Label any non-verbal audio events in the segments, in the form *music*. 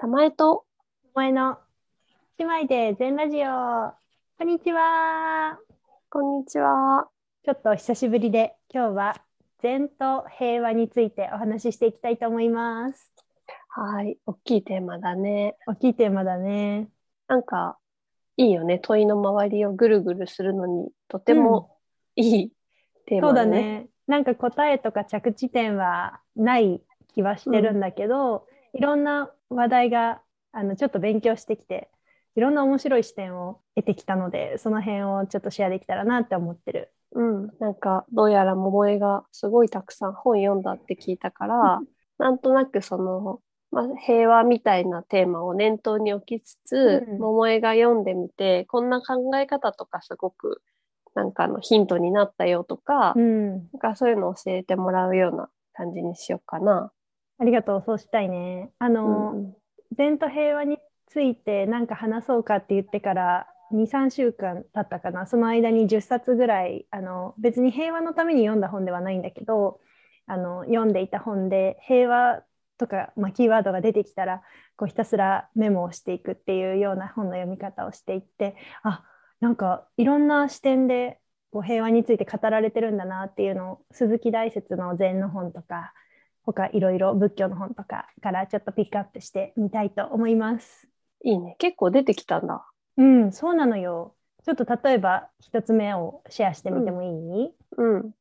玉江と。前の。姉妹で全ラジオ。こんにちは。こんにちは。ちょっと久しぶりで今日は善と平和についてお話ししていきたいと思います。はい、大きいテーマだね。大きいテーマだね。なんかいいよね。問いの周りをぐるぐるするのにとてもいいテーそうだマだね。ね。なんか答えとか着地点はない気はしてるんだけど、いろんな話題があのちょっと勉強してきていろんな面白い視点を得てきたのでその辺をちょっとシェアできたらなって思ってる。うん、なんかどうやら桃江がすごいたくさん本読んだって聞いたから、*laughs* なんとなくその、まあ、平和みたいなテーマを念頭に置きつつ、うん。桃江が読んでみてこんな考え方とかすごくなんかあのヒントになったよとか、うん。なんかそういうのを教えてもらうような感じにしようかな。ありがとうそうしたいね。あの、うん善と平和について何か話そうかって言ってから23週間経ったかな。その間に10冊ぐらいあの別に平和のために読んだ本ではないんだけどあの読んでいた本で平和とか、まあ、キーワードが出てきたらこうひたすらメモをしていくっていうような本の読み方をしていってあなんかいろんな視点でこう平和について語られてるんだなっていうのを鈴木大拙の禅の本とか他いろいろ仏教の本とかからちょっとピックアップしてみたいと思います。いいね。結構出てきたんだ。うん、そうなのよ。ちょっと例えば一つ目をシェアしてみてもいい、うん。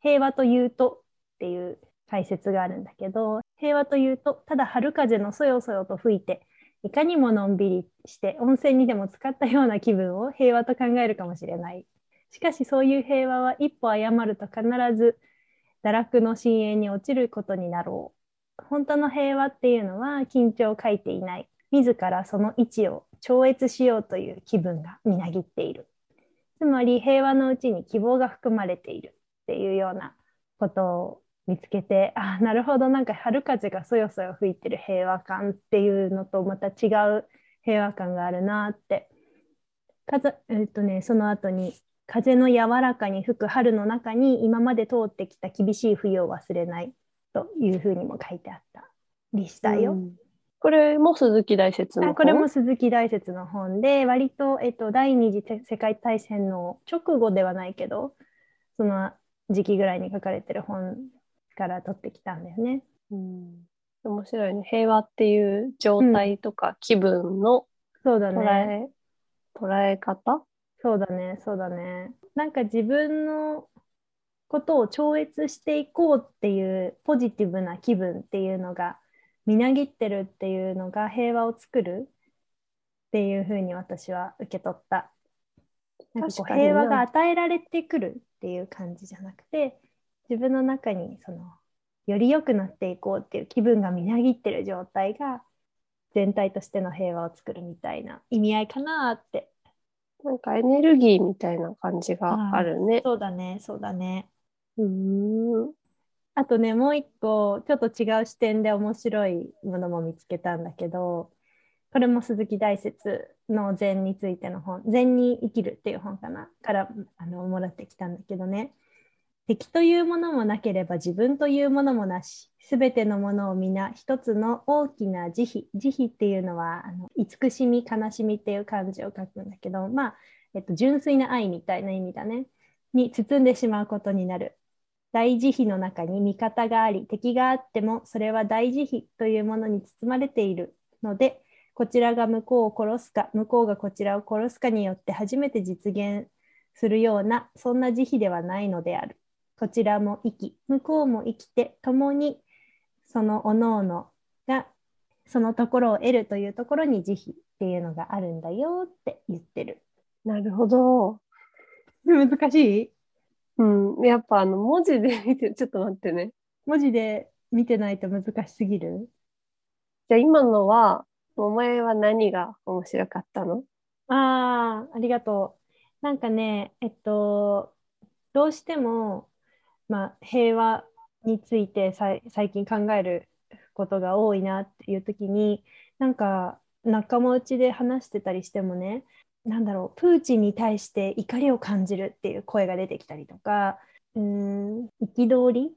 平和というとっていう解説があるんだけど、平和というと、ただ春風のそよそよと吹いて、いかにものんびりして温泉にでも使ったような気分を平和と考えるかもしれない。しかしそういう平和は一歩誤ると必ず堕落の深淵に落ちることになろう。本当の平和っていうのは緊張を書いていない。自らその位置を超越しようという気分がみなぎっている。つまり平和のうちに希望が含まれているっていうようなことを見つけて、あなるほど、なんか春風がそよそよ吹いてる平和感っていうのとまた違う平和感があるなって。かえっとね、その後に風の柔らかに吹く春の中に今まで通ってきた厳しい冬を忘れないというふうにも書いてあったりしたよ。うんこれも鈴木大拙のこれも鈴木大拙の本で割と、えっと、第二次世界大戦の直後ではないけどその時期ぐらいに書かれてる本から取ってきたんだよね。うん面白いね。平和っていう状態とか気分のそうだ捉ね。え、捉え方？そうだね。そうだね。なんか自分のことを超越していこうっていうポジティブな気分っていうのがみなぎってるっていうのが平和を作るっていうふうに私は受け取った。なんかこう平和が与えられてくるっていう感じじゃなくて自分の中にそのより良くなっていこうっていう気分がみなぎってる状態が全体としての平和を作るみたいな意味合いかなってなんかエネルギーみたいな感じがあるね。そうだねそうだねうん。あとねもう一個ちょっと違う視点で面白いものも見つけたんだけどこれも鈴木大拙の禅についての本「禅に生きる」っていう本かなからあのもらってきたんだけどね敵というものもなければ自分というものもなしすべてのものを皆一つの大きな慈悲慈悲っていうのはあの慈しみ悲しみっていう漢字を書くんだけどまあ、えっと、純粋な愛みたいな意味だね。に包んでしまうことになる。大慈悲の中に味方があり敵があってもそれは大慈悲というものに包まれているのでこちらが向こうを殺すか向こうがこちらを殺すかによって初めて実現するようなそんな慈悲ではないのである。こちらも生き向こうも生きて共にその各々がそのところを得るというところに慈悲っていうのがあるんだよって言ってるなるほど。難しい？うん。やっぱあの文字で見て、ちょっと待ってね。文字で見てないと難しすぎる？じゃあ今のは、お前は何が面白かったの？ああ、ありがとう。なんかね、えっと、どうしても、まあ、平和について最近考えることが多いなっていう時に、なんか仲間内で話してたりしてもね、なんだろう、プーチンに対して怒りを感じるっていう声が出てきたりとか、うん、憤り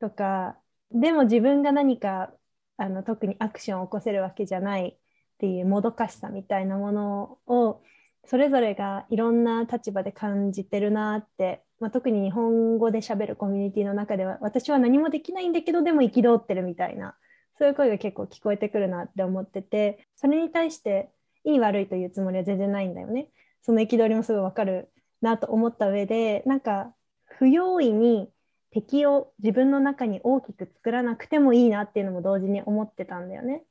とか、でも自分が何かあの特にアクションを起こせるわけじゃないっていうもどかしさみたいなものをそれぞれがいろんな立場で感じてるなって、まあ、特に日本語でしゃべるコミュニティの中では私は何もできないんだけどでも憤ってるみたいなそういう声が結構聞こえてくるなって思っててそれに対していい悪いというつもりは全然ないんだよね。その憤りもすごいわかるなと思った上でなんか不用意に敵を自分の中に大きく作らなくてもいいなっていうのも同時に思ってたんだよね。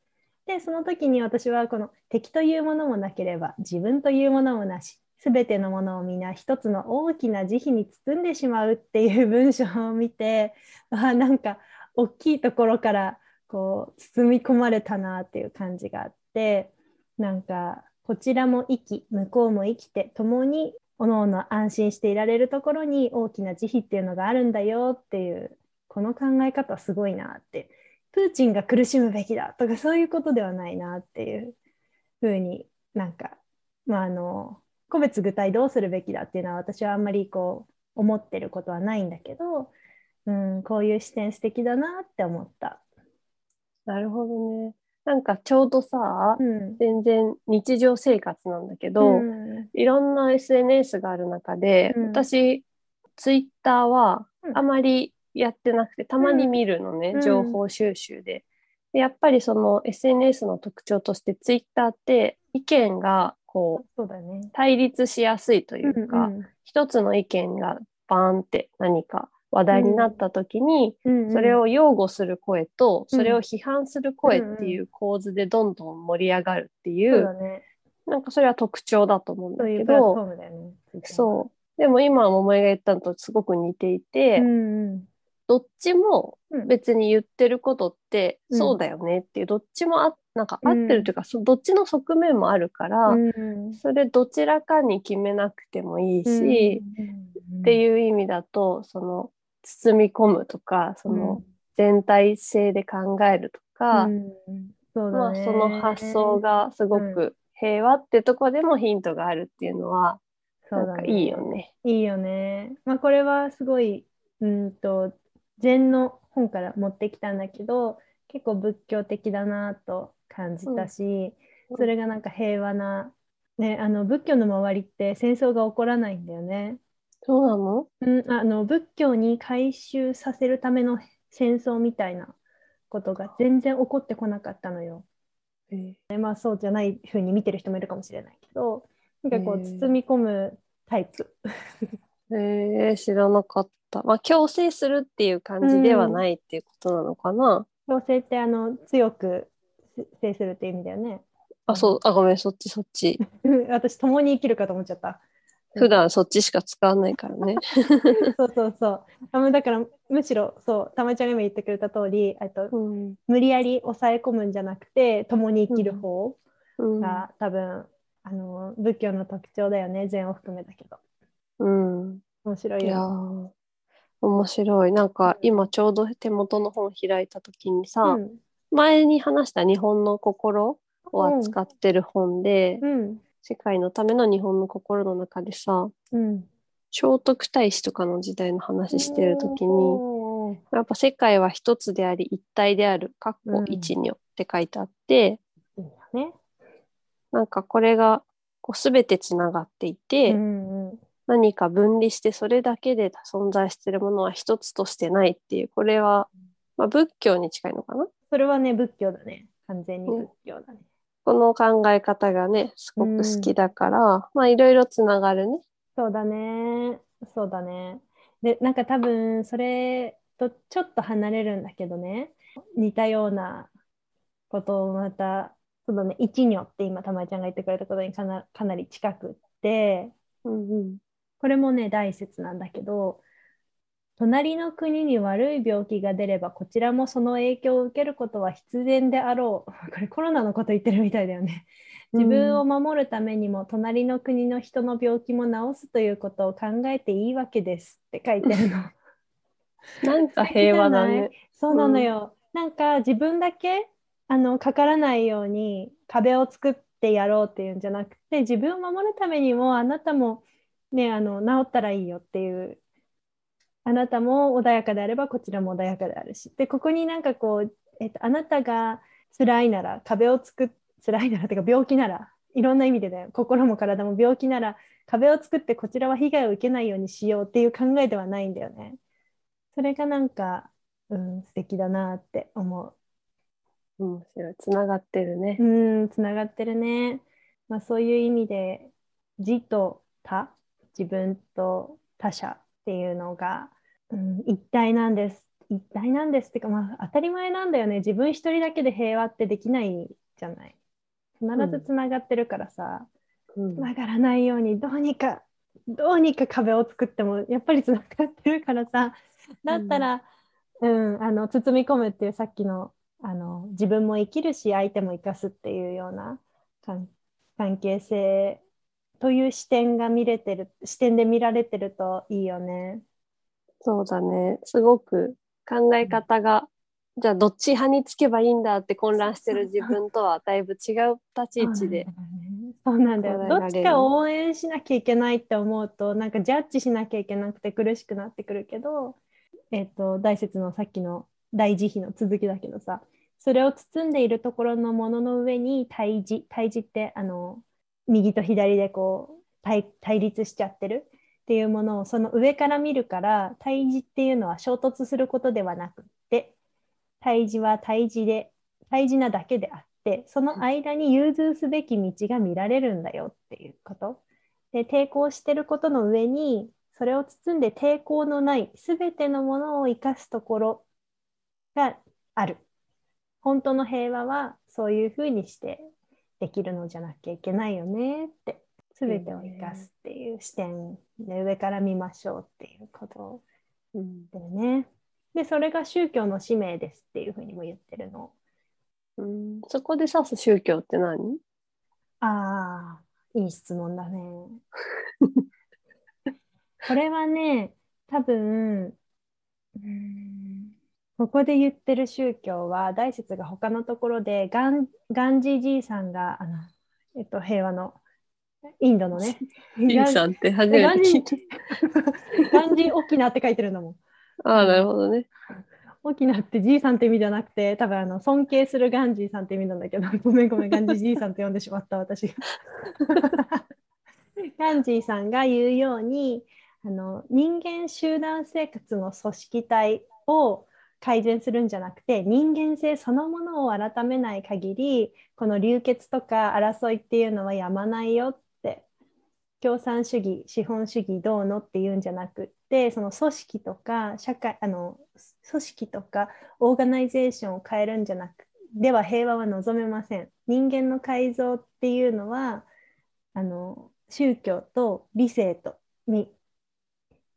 でその時に私はこの敵というものもなければ自分というものもなし全てのものを皆一つの大きな慈悲に包んでしまうっていう文章を見て *laughs* あなんか大きいところからこう包み込まれたなっていう感じがあってなんかこちらも生き向こうも生きて共におのおの安心していられるところに大きな慈悲っていうのがあるんだよっていうこの考え方すごいなって。プーチンが苦しむべきだとかそういうことではないなっていうふうになんか、まあ、あの個別具体どうするべきだっていうのは私はあんまりこう思ってることはないんだけど、うん、こういう視点素敵だなって思った。なるほどね。なんかちょうどさ、うん、全然日常生活なんだけど、うん、いろんな SNS がある中で、うん、私ツイッターはあまりやってなくて、たまに見るのね、情報収集でで。やっぱりその SNS の特徴としてツイッターって意見がこう、ね、対立しやすいというか、うんうん、一つの意見がバーンって何か話題になった時に、それを擁護する声と、それを批判する声っていう構図でどんどん盛り上がるっていう、なんかそれは特徴だと思うんだけど、そう。でも今、桃江が言ったのとすごく似ていて、どっちも別に言ってることってそうだよねっていう、どっちもあなんか合ってるというか、どっちの側面もあるから、それどちらかに決めなくてもいいし、っていう意味だとその包み込むとかその全体性で考えるとか、うん。そまあ、その発想がすごく平和ってとこでもヒントがあるっていうのは、なんかいいよね。いいよね。まあ、これはすごいうんと禅の本から持ってきたんだけど結構仏教的だなと感じたし、うん、それがなんか平和な、ね、あの仏教の周りって戦争が起こらないんだよね。そうなの,、うん、あの仏教に回収させるための戦争みたいなことが全然起こってこなかったのよ。えー、まあそうじゃないふうに見てる人もいるかもしれないけどなんかこう包み込むタイプ。へえー、知らなかった。まあ強制するっていう感じではないっていうことなのかな？うん、強制ってあの強く制するっていう意味だよね。あ、そう、あ、ごめん、そっちそっち。*laughs* 私、共に生きるかと思っちゃった。普段そっちしか使わないからね。*laughs* そうそうそう。あだからむしろそうたまちゃんが今言ってくれた通りと、うん、無理やり抑え込むんじゃなくて共に生きる方が、うん、多分あの仏教の特徴だよね禅を含めたけど。うん。面白いよ。いや面白い。なんか今ちょうど手元の本開いた時にさ、うん、前に話した日本の心を扱ってる本で、うん。世界のための日本の心の中でさ、うん、聖徳太子とかの時代の話してる時にやっぱ世界は一つであり一体である、かっこ一如って書いてあって、うんね、なんかこれがこう全てつながっていて、うんうん、何か分離してそれだけで存在しているものは一つとしてないっていうこれは、まあ、仏教に近いのかな？それはね仏教だね完全に仏教だね、この考え方がね、すごく好きだから、うん、まあいろいろつながるね。そうだね。そうだね。で、なんか多分それとちょっと離れるんだけどね、似たようなことをまた、そのね、一如って今、たまちゃんが言ってくれたことにかなかなり近くって、うんうん、これもね、大説なんだけど、隣の国に悪い病気が出ればこちらもその影響を受けることは必然であろう。*laughs* これコロナのこと言ってるみたいだよね。自分を守るためにも隣の国の人の病気も治すということを考えていいわけですって書いてるの。*laughs* なんか平和だね。そうなのよ。うん、なんか自分だけあのかからないように壁を作ってやろうっていうんじゃなくて自分を守るためにもあなたもねあの治ったらいいよっていうあなたも穏やかであればこちらも穏やかであるしでここになんかこうえっと、あなたが辛いなら壁を作っ辛いならっていうか病気ならいろんな意味でだよ心も体も病気なら壁を作ってこちらは被害を受けないようにしようっていう考えではないんだよね。それがなんか、うん、素敵だなって思う。面白い。つながってるね。うん、つながってるね。まあ、そういう意味で、自と他、自分と他者っていうのが、うん、一体なんです。一体なんですっていうか、まあ、当たり前なんだよね。自分一人だけで平和ってできないじゃない。必ずつながってるからさ、つ、うん、ながらないようにどうにかどうにか壁を作ってもやっぱりつながってるからさだったら、うん、うん、あの包み込むっていうさっきのあの自分も生きるし相手も生かすっていうような関係性という視点が見れてる視点で見られてるといいよね。そうだねすごく考え方が、うん、じゃあどっち派につけばいいんだって混乱してる自分とはだいぶ違う立ち位置で。*laughs* そうなんだよ、どっちか応援しなきゃいけないって思うとなんかジャッジしなきゃいけなくて苦しくなってくるけど、えーと、大説のさっきの大慈悲の続きだけどさそれを包んでいるところのものの上に対峙対峙ってあの右と左でこう対立しちゃってるっていうものをその上から見るから対峙っていうのは衝突することではなくって対峙は対峙で対峙なだけであってその間に融通すべき道が見られるんだよっていうこと。で抵抗してることの上にそれを包んで抵抗のない全てのものを生かすところがある。本当の平和はそういうふうにしてできるのじゃなきゃいけないよねって全てを生かすっていう視点で上から見ましょうっていうことでね、でそれが宗教の使命ですっていうふうにも言ってるの。うん、そこで指す宗教って何？ああいい質問だね。*laughs* これはね多分うんここで言ってる宗教は大説が他のところでガンガンジーじいさんがあの、えっと、平和のインドのね。じいさんって初めて聞いた。ガンジー沖縄って書いてるのも。ああ、なるほどね。沖縄ってじいさんって意味じゃなくて、多分あの尊敬するガンジーさんって意味なんだけど、*laughs* ごめんごめん、ガンジーじいさんって呼んでしまった私が。ガンジーさんが言うように、あの人間集団生活の組織体を改善するんじゃなくて人間性そのものを改めない限りこの流血とか争いっていうのはやまないよって共産主義資本主義どうのっていうんじゃなくってその組織とか社会あの組織とかオーガナイゼーションを変えるんじゃなくでは平和は望めません。人間の改造っていうのはあの宗教と理性とに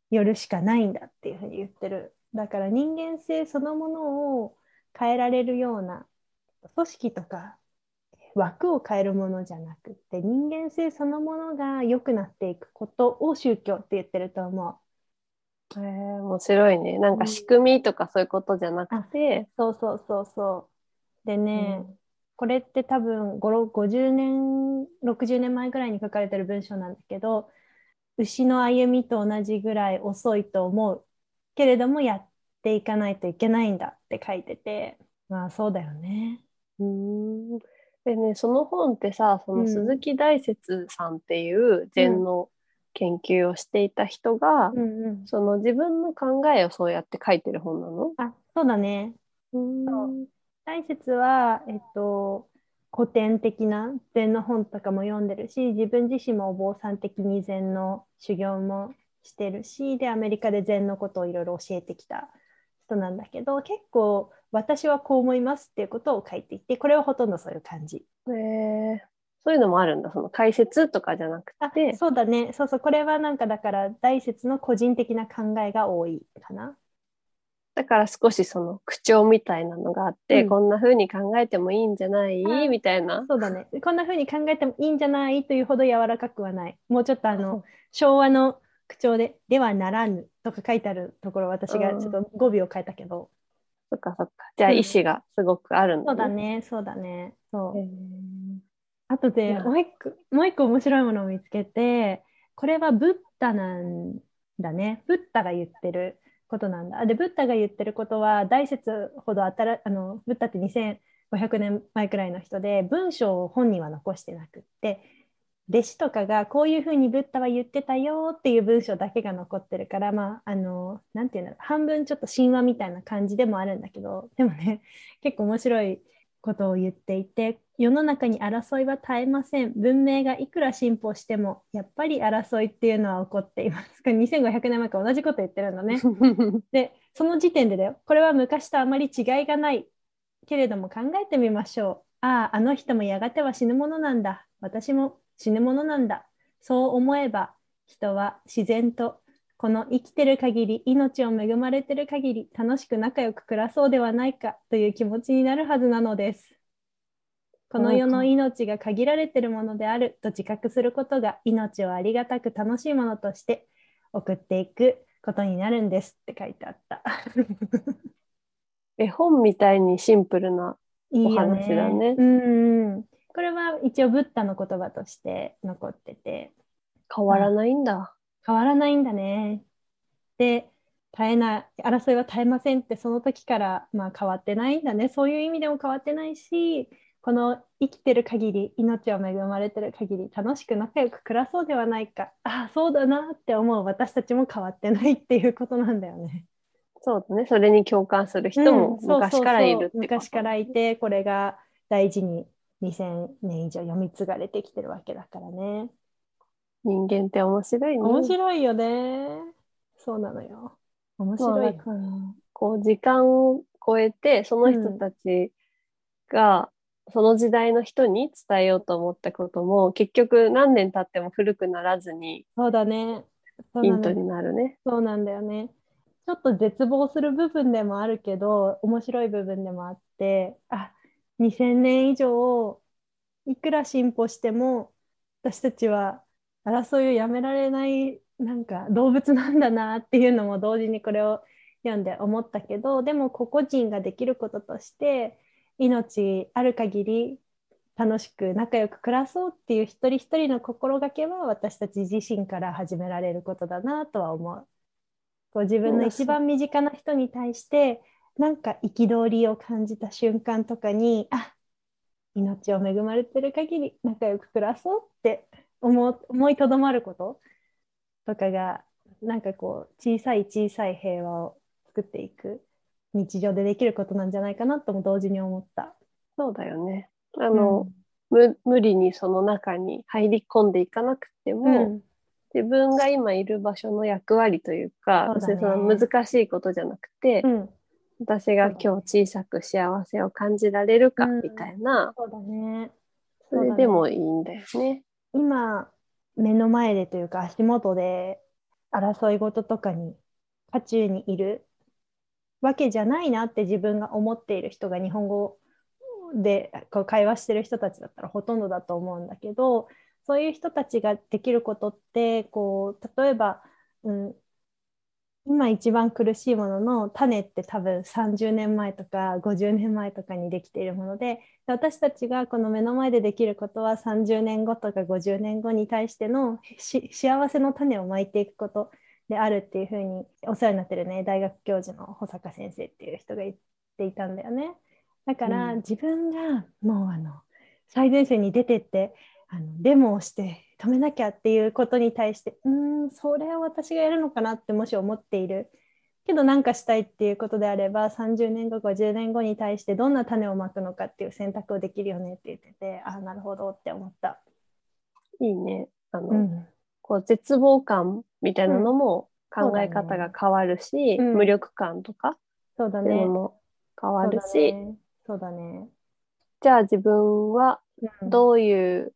よるしかないんだっていうふうに言ってるだから人間性そのものを変えられるような組織とか枠を変えるものじゃなくって人間性そのものが良くなっていくことを宗教って言ってると思う。えー、面白いね。なんか仕組みとかそういうことじゃなくて。うん、そうそうそうそう。でね、うん、これって多分50年60年前ぐらいに書かれてる文章なんだけど牛の歩みと同じぐらい遅いと思うけれどもやっていかないといけないんだって書いててまあそうだよね。うん。でね、その本ってさ、その鈴木大拙さんっていう禅の研究をしていた人が、うんうん、その自分の考えをそうやって書いてる本なの？あ、そうだね。うん。大拙は、えっと、古典的な禅の本とかも読んでるし、自分自身もお坊さん的に禅の修行もしてるし、で、アメリカで禅のことをいろいろ教えてきた人なんだけど、結構私はこう思いますっていうことを書いていて、これはほとんどそういう感じ。へえそういうのもあるんだ、その解説とかじゃなくて。そうだね、そうそう、これはなんかだから大説の個人的な考えが多いかな。だから少しその口調みたいなのがあって、うん、こんな風に考えてもいいんじゃない？みたいな。そうだね。こんな風に考えてもいいんじゃない？というほど柔らかくはない。もうちょっとあの、昭和の口調で、ではならぬとか書いてあるところ、私がちょっと語尾を変えたけど。そっかそっか。じゃあ意思がすごくあるんだ、ね、そうだね、そうだね。そう。あとでもう一個、もう一個面白いものを見つけて、これはブッダなんだね。ブッダが言ってることなんだ。で、ブッダが言ってることは、大説ほど新あの、ブッダって2500年前くらいの人で、文章を本には残してなくって、弟子とかがこういうふうにブッダは言ってたよっていう文章だけが残ってるから、まあ、あの、なんていうの、半分ちょっと神話みたいな感じでもあるんだけど、*laughs* でもね、結構面白いことを言っていて、世の中に争いは絶えません。文明がいくら進歩しても、やっぱり争いっていうのは起こっています。2500年前から同じこと言ってるのね。*laughs* で、その時点でだよ。これは昔とあまり違いがない。けれども考えてみましょう。ああ、あの人もやがては死ぬものなんだ。私も死ぬものなんだ。そう思えば、人は自然とこの生きてる限り、命を恵まれてる限り、楽しく仲良く暮らそうではないかという気持ちになるはずなのです。この世の命が限られてるものであると自覚することが命をありがたく楽しいものとして送っていくことになるんですって書いてあった。*laughs* 絵本みたいにシンプルなお話だね。いいねうんこれは一応ブッダの言葉として残ってて。変わらないんだ。変わらないんだね。で、絶えない、争いは絶えませんってその時から、まあ、変わってないんだね。そういう意味でも変わってないし、この生きてる限り、命を恵まれてる限り、楽しく仲良く暮らそうではないか。ああ、そうだなって思う私たちも変わってないっていうことなんだよね。そうだね。それに共感する人も昔からいるって、昔からいて、これが大事に2000年以上読み継がれてきてるわけだからね。人間って面白いね。面白いよね。そうなのよ。面白いから。こう、時間を超えて、その人たちが、その時代の人に伝えようと思ったことも、結局何年経っても古くならずに、そうだね。ヒントになるね。そうなんだよね。ちょっと絶望する部分でもあるけど、面白い部分でもあって、あ、2000年以上、いくら進歩しても、私たちは争いをやめられないなんか動物なんだなっていうのも同時にこれを読んで思ったけどでも個々人ができることとして命ある限り楽しく仲良く暮らそうっていう一人一人の心がけは私たち自身から始められることだなとは思う。こう自分の一番身近な人に対してなんか憤りを感じた瞬間とかにあ命を恵まれてる限り仲良く暮らそうって思思いとどまることとかがなんかこう小さい小さい平和を作っていく日常でできることなんじゃないかなとも同時に思った。そうだよね。あの、うん、無理にその中に入り込んでいかなくても、うん、自分が今いる場所の役割というか、そ、ね、の難しいことじゃなくて、うん、私が今日小さく幸せを感じられるかみたいな、そうだね。それでもいいんだよね。今目の前でというか足元で争い事とかに渦中にいるわけじゃないなって自分が思っている人が日本語でこう会話してる人たちだったらほとんどだと思うんだけどそういう人たちができることってこう例えば、うん、今一番苦しいものの種って多分30年前とか50年前とかにできているもので私たちがこの目の前でできることは30年後とか50年後に対しての幸せの種をまいていくことであるっていうふうにお世話になってるね大学教授の保坂先生っていう人が言っていたんだよね。だから、自分がもうあの最前線に出てってあのデモをして止めなきゃっていうことに対してうんそれを私がやるのかなってもし思っている。けど何かしたいっていうことであれば30年後50年後に対してどんな種をまくのかっていう選択をできるよねって言っててああなるほどって思った。いいね。あの、うん、こう絶望感みたいなのも考え方が変わるし、うん、無力感とかそうだね。も変わるし。そうだね。じゃあ自分はどういう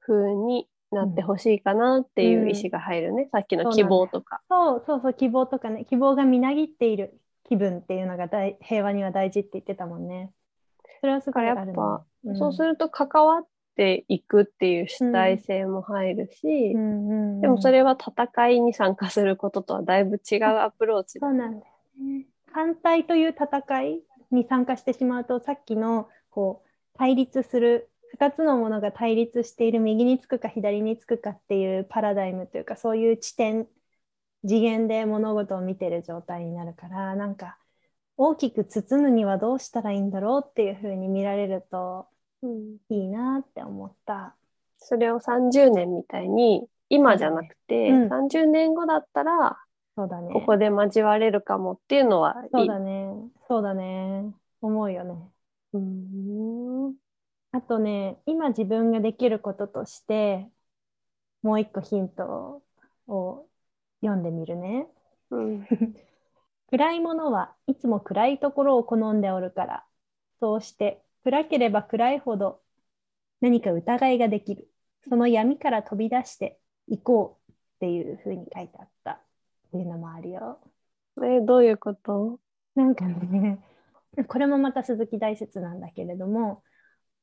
風になってほしいかなっていう意思が入るね、うん、さっきの希望とか。そうそうそう希望とかね。希望がみなぎっている気分っていうのが大平和には大事って言ってたもんね。それはすごいある、ね、やっぱ、うん、そうすると関わっていくっていう主体性も入るし、でもそれは戦いに参加することとはだいぶ違うアプローチそうなんだよね。反対という戦いに参加してしまうとさっきのこう対立する2つのものが対立している右につくか左につくかっていうパラダイムというかそういう地点次元で物事を見てる状態になるからなんか大きく包むにはどうしたらいいんだろうっていうふうに見られるといいなって思った。それを30年みたいに今じゃなくて、うん、30年後だったらそうだね。ここで交われるかもっていうのはそうだね。そうだね。思うよね。うん。あとね、今自分ができることとして、もう一個ヒントを読んでみるね。うん、暗いものはいつも暗いところを好んでおるから、そうして暗ければ暗いほど何か疑いができる。その闇から飛び出していこうっていうふうに書いてあったっていうのもあるよ。え、どういうこと？なんかね、これもまた鈴木大説なんだけれども、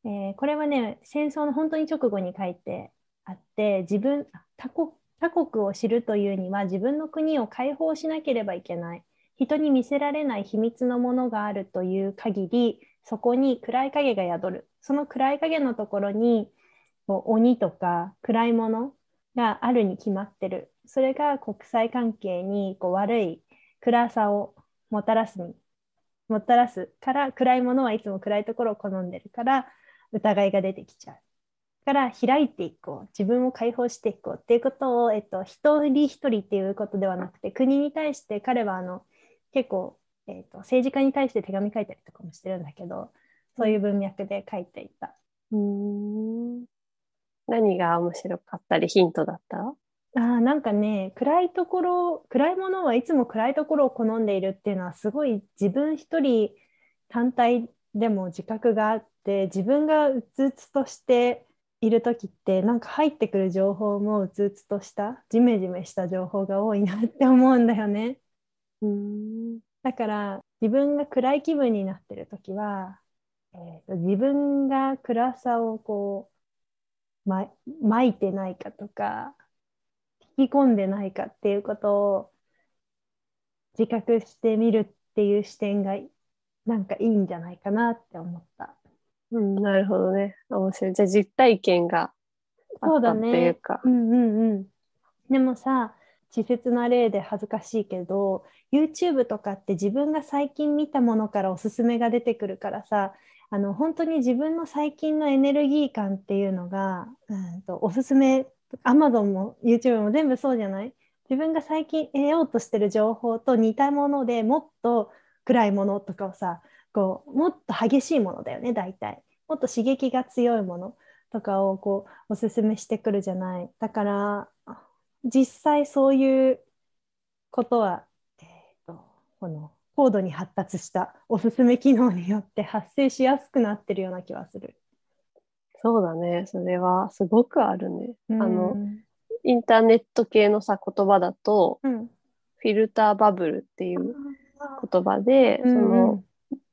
えー、これはね、戦争の本当に直後に書いてあって、自分他国、他国を知るというには自分の国を解放しなければいけない。人に見せられない秘密のものがあるという限り、そこに暗い影が宿る。その暗い影のところに鬼とか暗いものがあるに決まってる。それが国際関係にこう悪い暗さをもたらすに、もたらすから暗いものはいつも暗いところを好んでるから疑いが出てきちゃう。から開いていこう自分を解放していこうっていうことを、えっと、一人一人っていうことではなくて国に対して彼はあの結構、えっと、政治家に対して手紙書いたりとかもしてるんだけどそういう文脈で書いていた。うん何が面白かったりヒントだった？あなんかね暗いところ暗いものはいつも暗いところを好んでいるっていうのはすごい自分一人単体でも自覚があって自分がうつうつとしている時ってなんか入ってくる情報もうつうつとしたジメジメした情報が多いなって思うんだよね。うんだから自分が暗い気分になってる時は、えーと、自分が暗さをこう、ま、まいてないかとか引き込んでないかっていうことを自覚してみるっていう視点がなんかいいんじゃないかなって思った。うん、なるほどね。面白い。じゃあ実体験があったっていうか。うね、うんうんうん。でもさ、稚拙な例で恥ずかしいけど YouTube とかって自分が最近見たものからおすすめが出てくるからさあの本当に自分の最近のエネルギー感っていうのが、うんと、おすすめ Amazon も YouTube も全部そうじゃない？自分が最近得ようとしてる情報と似たものでもっと暗いものとかをさこうもっと激しいものだよね大体もっと刺激が強いものとかをこうおすすめしてくるじゃないだから実際そういうことは、えーと、この高度に発達したおすすめ機能によって発生しやすくなってるような気はする。そうだね。それはすごくあるね。うん、あの、インターネット系のさ、言葉だと、うん、フィルターバブルっていう言葉で、その、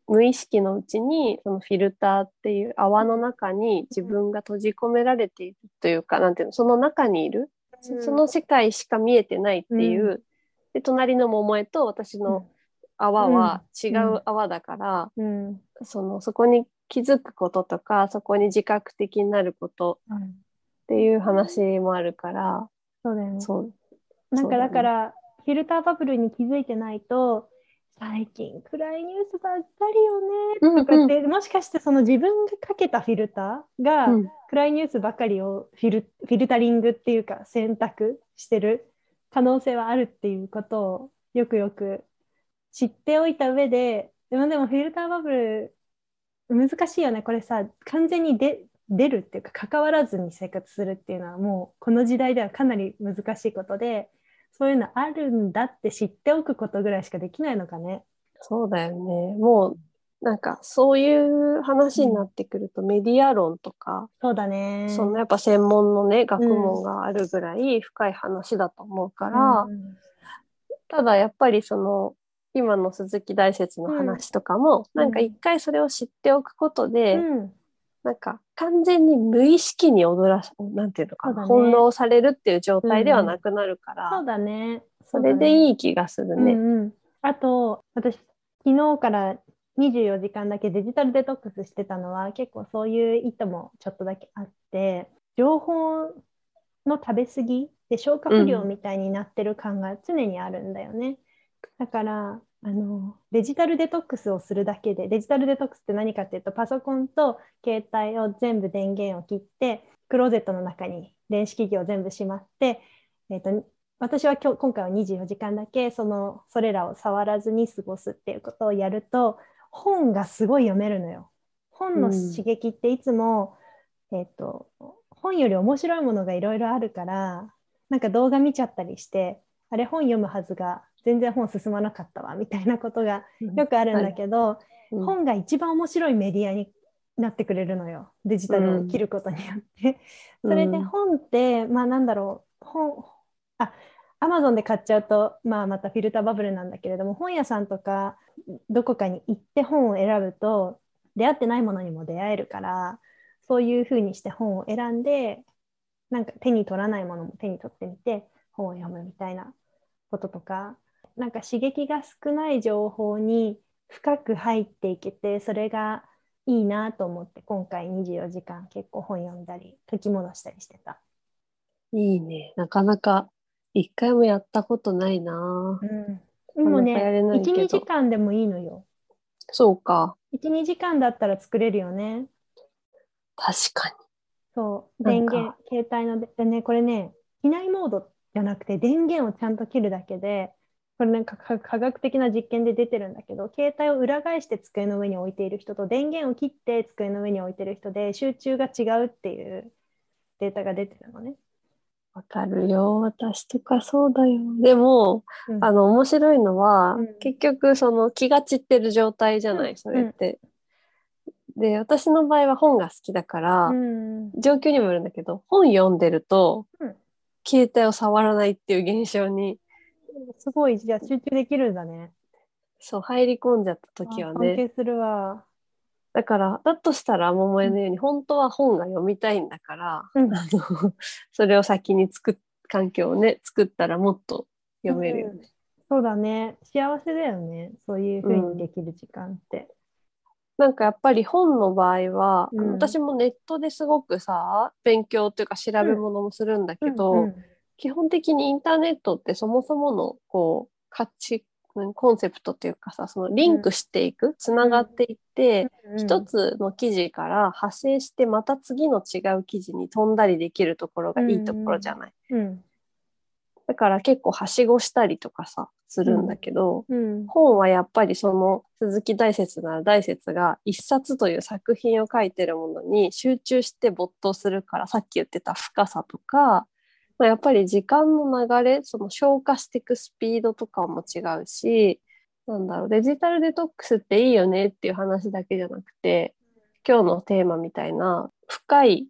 無意識のうちにそのフィルターっていう泡の中に自分が閉じ込められているというか、なんていうの、その中にいるその世界しか見えてないっていう、で隣の桃江と私の泡は違う泡だから、そのそこに気づくこととかそこに自覚的になることっていう話もあるから、そうだよね。そう。なんかだから、フィルターバブルに気づいてないと最近暗いニュースばっかりよね。とかって、うんうん、もしかしてその自分がかけたフィルターが、暗いニュースばっかりをフィルフィルタリングっていうか選択してる可能性はあるっていうことをよくよく知っておいた上で。でもでもフィルターバブル難しいよね。これさ完全に出るっていうか関わらずに生活するっていうのはもうこの時代ではかなり難しいことでそういうのあるんだって知っておくことぐらいしかできないのかね。そうだよね。もうなんかそういう話になってくると、メディア論とか、そうだね。そのやっぱ専門のね、学問があるぐらい深い話だと思うから、うん、ただやっぱりその、今の鈴木大説の話とかも、うん、なんか一回それを知っておくことで、うん、なんか完全に無意識に踊らなんていうのかな、ね、翻弄されるっていう状態ではなくなるから、そうだね。それでいい気がするね。うんうん、あと、私、昨日から24時間だけデジタルデトックスしてたのは結構そういう意図もちょっとだけあって情報の食べ過ぎで消化不良みたいになってる感が常にあるんだよね。うん、だからあのデジタルデトックスをするだけでデジタルデトックスって何かっていうとパソコンと携帯を全部電源を切ってクローゼットの中に電子機器を全部しまって、えーと、私は今日今回は24時間だけそのそれらを触らずに過ごすっていうことをやると本がすごい読めるのよ。本の刺激っていつも、うん、えっ、ー、と本より面白いものがいろいろあるからなんか動画見ちゃったりしてあれ本読むはずが全然本進まなかったわみたいなことがよくあるんだけど、うん。はい、本が一番面白いメディアになってくれるのよデジタルを切ることによって。それで本ってまあなんだろう本あアマゾンで買っちゃうと、まあ、またフィルターバブルなんだけれども本屋さんとかどこかに行って本を選ぶと出会ってないものにも出会えるからそういうふうにして本を選んでなんか手に取らないものも手に取ってみて本を読むみたいなこととかなんか刺激が少ない情報に深く入っていけてそれがいいなと思って今回24時間結構本読んだり解き戻したりしてた。いいね。なかなか一回もやったことないな。うん。でもね、1、2時間でもいいのよ。そうか。1、2時間だったら作れるよね。確かに。そう、電源、携帯のでね、これね、機内モードじゃなくて電源をちゃんと切るだけで、これなんか科学的な実験で出てるんだけど、携帯を裏返して机の上に置いている人と電源を切って机の上に置いてる人で集中が違うっていうデータが出てるのね。わかるよ。私とかそうだよ。でも、うん、あの、面白いのは、うん、結局、その気が散ってる状態じゃない、それって。で、私の場合は本が好きだから、状況にもよるんだけど、本読んでると、携帯を触らないっていう現象に。すごい、じゃあ集中できるんだね。そう、入り込んじゃった時はね。関係するわ。だから、だとしたら、桃江のように、本当は本が読みたいんだから、うん、あの *laughs* それを先に作っ、環境をね、作ったらもっと読めるよね、うん。そうだね。幸せだよね。そういうふうにできる時間って。うん、なんかやっぱり本の場合は、私もネットですごくさ、勉強っていうか調べ物もするんだけど、基本的にインターネットってそもそものこう価値コンセプトっていうかさ、そのリンクしていく、つながっていって、一、つの記事から派生してまた次の違う記事に飛んだりできるところがいいところじゃない。だから結構はしごしたりとかさ、するんだけど、本はやっぱりその鈴木大拙なら大拙が一冊という作品を書いてるものに集中して没頭するから、さっき言ってた深さとか、まあ、やっぱり時間の流れ、その消化していくスピードとかも違うし、なんだろう、デジタルデトックスっていいよねっていう話だけじゃなくて、今日のテーマみたいな深い、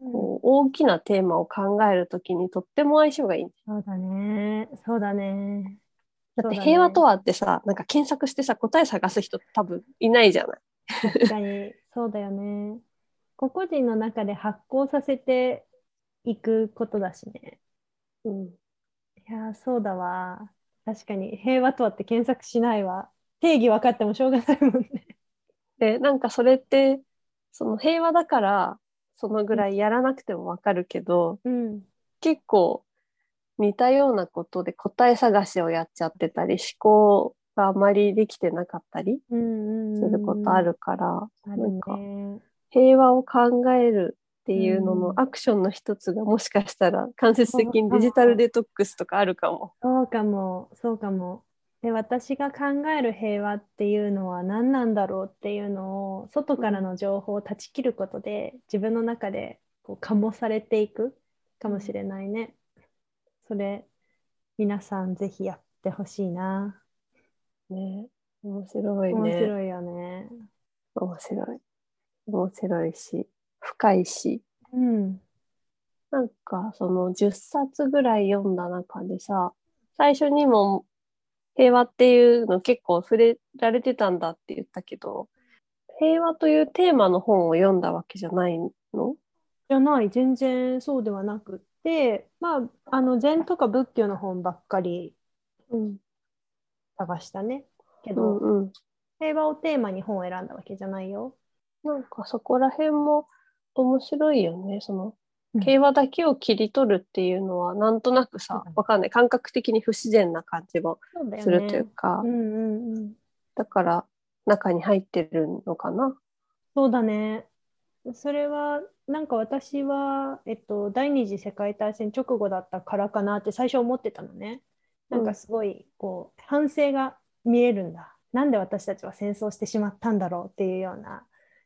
こう大きなテーマを考えるときにとっても相性がいい。そうだね。そうだね。だって平和とはってさ、ね、なんか検索してさ、答え探す人多分いないじゃない。確かに、そうだよね。個々人の中で発行させて行くことだしね。うん。いや、そうだわ。確かに、平和とはって検索しないわ。定義分かってもしょうがないもんね。で、なんかそれって、その平和だから、そのぐらいやらなくても分かるけど、うん、結構似たようなことで答え探しをやっちゃってたり、思考があまりできてなかったりすることあるから、なんか平和を考えるっていうののアクションの一つがもしかしたら間接的にデジタルデトックスとかあるかも。そうかも、そうかも。で私が考える平和っていうのは何なんだろうっていうのを外からの情報を断ち切ることで自分の中でこう醸されていくかもしれないね。それ皆さんぜひやってほしいな。ね面白いね。面白いよね。面白い。面白いし。深いし、うん、なんかその10冊ぐらい読んだ中でさ最初にも平和っていうの結構触れられてたんだって言ったけど平和というテーマの本を読んだわけじゃないの？じゃない全然そうではなくってまああの禅とか仏教の本ばっかり探したね、けど、うんうん、平和をテーマに本を選んだわけじゃないよ。なんかそこら辺も面白いよね。その競馬だけを切り取るっていうのは、なんとなくさ、わかんない。感覚的に不自然な感じもするというか、うんうんうん、だから中に入ってるのかな。そうだね。それは、なんか私は、えっと、第二次世界大戦直後だったからかなって最初思ってたのね。なんかすごい、こう、反省が見えるんだ。なんで私たちは戦争してしまったんだろうっていうような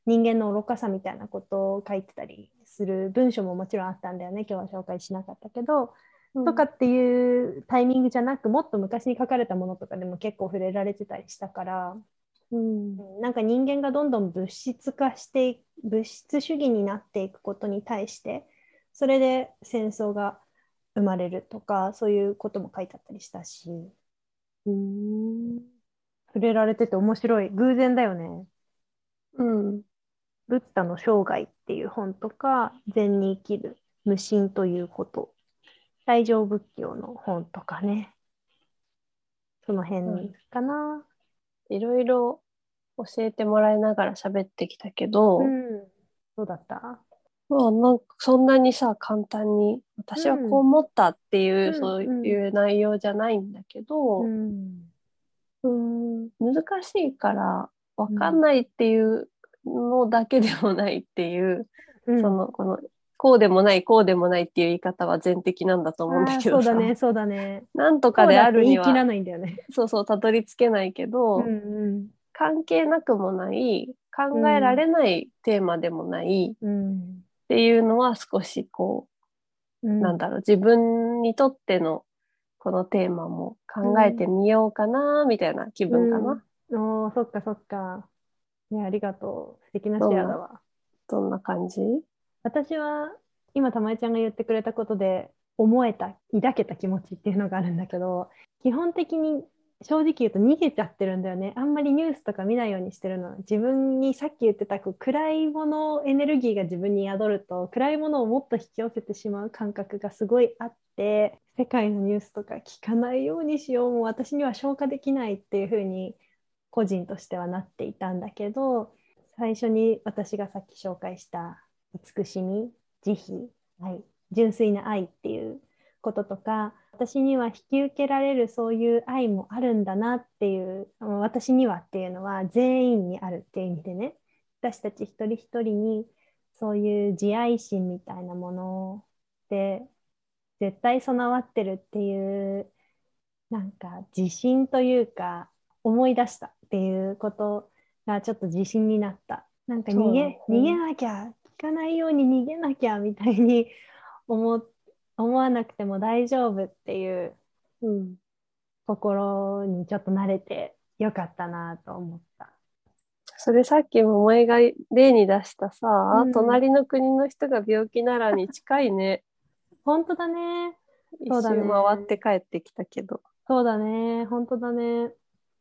人間の愚かさみたいなことを書いてたりする文章ももちろんあったんだよね。今日は紹介しなかったけど、うん、とかっていうタイミングじゃなく、もっと昔に書かれたものとかでも結構触れられてたりしたから、うん、なんか人間がどんどん物質化して物質主義になっていくことに対してそれで戦争が生まれるとかそういうことも書いてあったりしたし。うん。触れられてて面白い。偶然だよね。うん、ブッダの生涯っていう本とか禅に生きる無心ということ。大乗仏教の本とかね。その辺かな。いろいろ教えてもらいながら喋ってきたけど、うん、どうだった？まあ、なんかそんなにさ簡単に私はこう思ったっていう、うん、そういう内容じゃないんだけど、うん、うん。難しいから分かんないっていうのだけでもないっていう、そのこのこうでもないこうでもないっていう言い方は全的なんだと思うんだけどそうだねそうだね。なんとかであるには言い切らないんだよね。そうそうたどり着けないけど、うんうん、関係なくもない考えられないテーマでもない、うん、っていうのは少しこう、うん、なんだろう自分にとってのこのテーマも考えてみようかなみたいな気分かな。うん、おそっかそっか。ね、ありがとう。素敵なシェアだわ。どんな感じ？私は今たまえちゃんが言ってくれたことで思えた抱けた気持ちっていうのがあるんだけど基本的に正直言うと逃げちゃってるんだよねあんまりニュースとか見ないようにしてるの自分にさっき言ってたこう暗いものエネルギーが自分に宿ると暗いものをもっと引き寄せてしまう感覚がすごいあって世界のニュースとか聞かないようにしようもう私には消化できないっていうふうに個人としてはなっていたんだけど最初に私がさっき紹介した慈しみ慈悲愛純粋な愛っていうこととか私には引き受けられるそういう愛もあるんだなっていう私にはっていうのは全員にあるっていう意味でね。私たち一人一人にそういう慈愛心みたいなもので絶対備わってるっていうなんか自信というか思い出した。っていうことがちょっと自信になった。なんか逃げ,、逃げなきゃ聞かないように逃げなきゃみたいに *laughs* 思思わなくても大丈夫っていう、うん、心にちょっと慣れてよかったなと思った。それさっき桃江が例に出したさ、うん、隣の国の人が病気ならに近いね。*laughs* 本当だね。一周回って帰ってきたけど。そうだね。本当だね。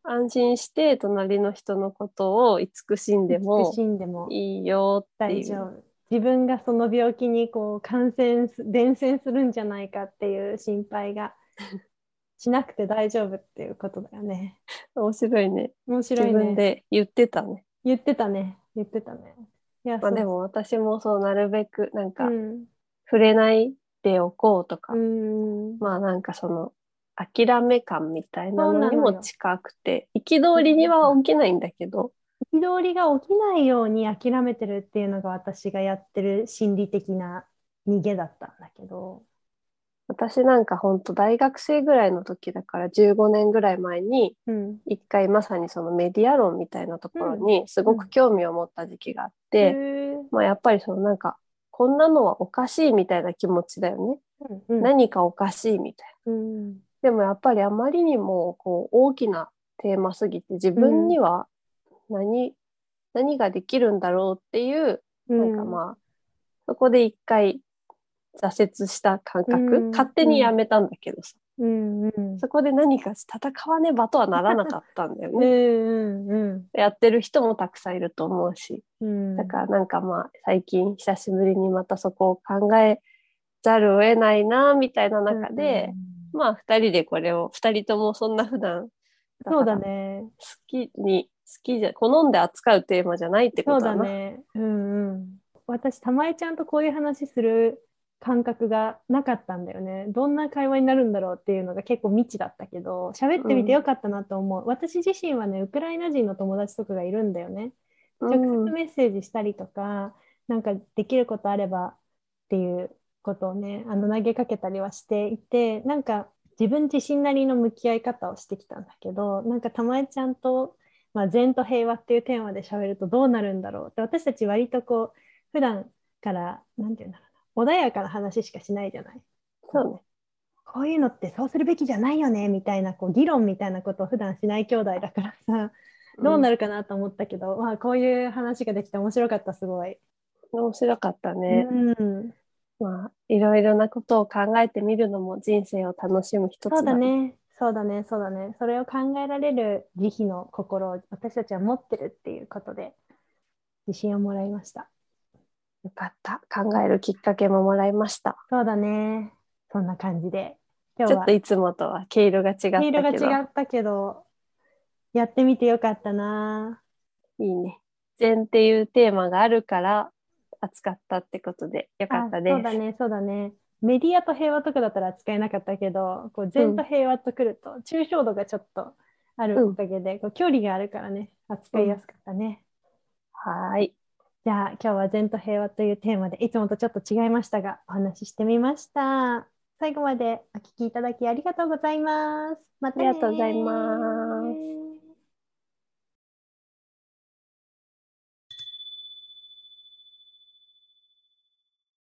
安心して隣の人のことを慈しんでもいいよっていう。自分がその病気にこう感染伝染するんじゃないかっていう心配が *laughs* しなくて大丈夫っていうことだよね。面白いね。面白いね。自分で言ってたね。言ってたね。言ってたね。いやまあでも私もそうなるべくなんか、触れないでおこうとか、うん、まあなんかその諦め感みたいなのにも近くて憤りには起きないんだけど。憤りが起きないように諦めてるっていうのが私がやってる心理的な逃げだったんだけど。私なんか本当大学生ぐらいの時だから15年ぐらい前に一回まさにそのメディア論みたいなところにすごく興味を持った時期があって、まあ、やっぱりそのなんかこんなのはおかしいみたいな気持ちだよね、うん。うん、何かおかしいみたいな、うん、でもやっぱりあまりにもこう大きなテーマすぎて自分には何、うん、何ができるんだろうっていう、なんかまあ、そこで一回挫折した感覚、うん、勝手にやめたんだけどさ、うんうん、そこで何か戦わねばとはならなかったんだよね。うんうん、やってる人もたくさんいると思うし、うん、だからなんかまあ最近久しぶりにまたそこを考えざるを得ないなみたいな中で、まあ2人でこれを2人ともそんな普段そうだね好きに好きじゃ好んで扱うテーマじゃないってことだな。そうだね。うんうん。私、玉江ちゃんとこういう話する感覚がなかったんだよね。どんな会話になるんだろうっていうのが結構未知だったけど、喋ってみてよかったなと思う。うん、私自身はね、ウクライナ人の友達とかがいるんだよね。直接メッセージしたりとか、うん、なんかできることあればっていうことをね、あの投げかけたりはしていて、なんか自分自身なりの向き合い方をしてきたんだけど、なんかたまえちゃんと、まあ、善と平和っていうテーマで喋るとどうなるんだろうって私たち割とこう普段からなんていうんだろう穏やかな話しかしないじゃない？そうね。こういうのってそうするべきじゃないよねみたいなこう議論みたいなことを普段しない兄弟だからさどうなるかなと思ったけど、うん、まあこういう話ができて面白かったすごい。面白かったね。うん、まあいろいろなことを考えてみるのも人生を楽しむ一つだ、そうだね。そうだね、そうだね。それを考えられる慈悲の心を私たちは持ってるっていうことで自信をもらいました。よかった。考えるきっかけももらいました。そうだね。そんな感じで。今日はちょっといつもとは毛色が違ったけど。毛色が違ったけど、やってみてよかったな。いいね。禅っていうテーマがあるから扱ったってことでよかったです。そうだね、そうだね。メディアと平和とかだったら扱えなかったけど、こう禅と平和とくると、抽象度がちょっとあるおかげで、うん、こう距離があるからね、扱いやすかったね。うん、はい。じゃあ今日は善と平和というテーマでいつもとちょっと違いましたがお話ししてみました。最後までお聞きいただきありがとうございます。またありがとうございます。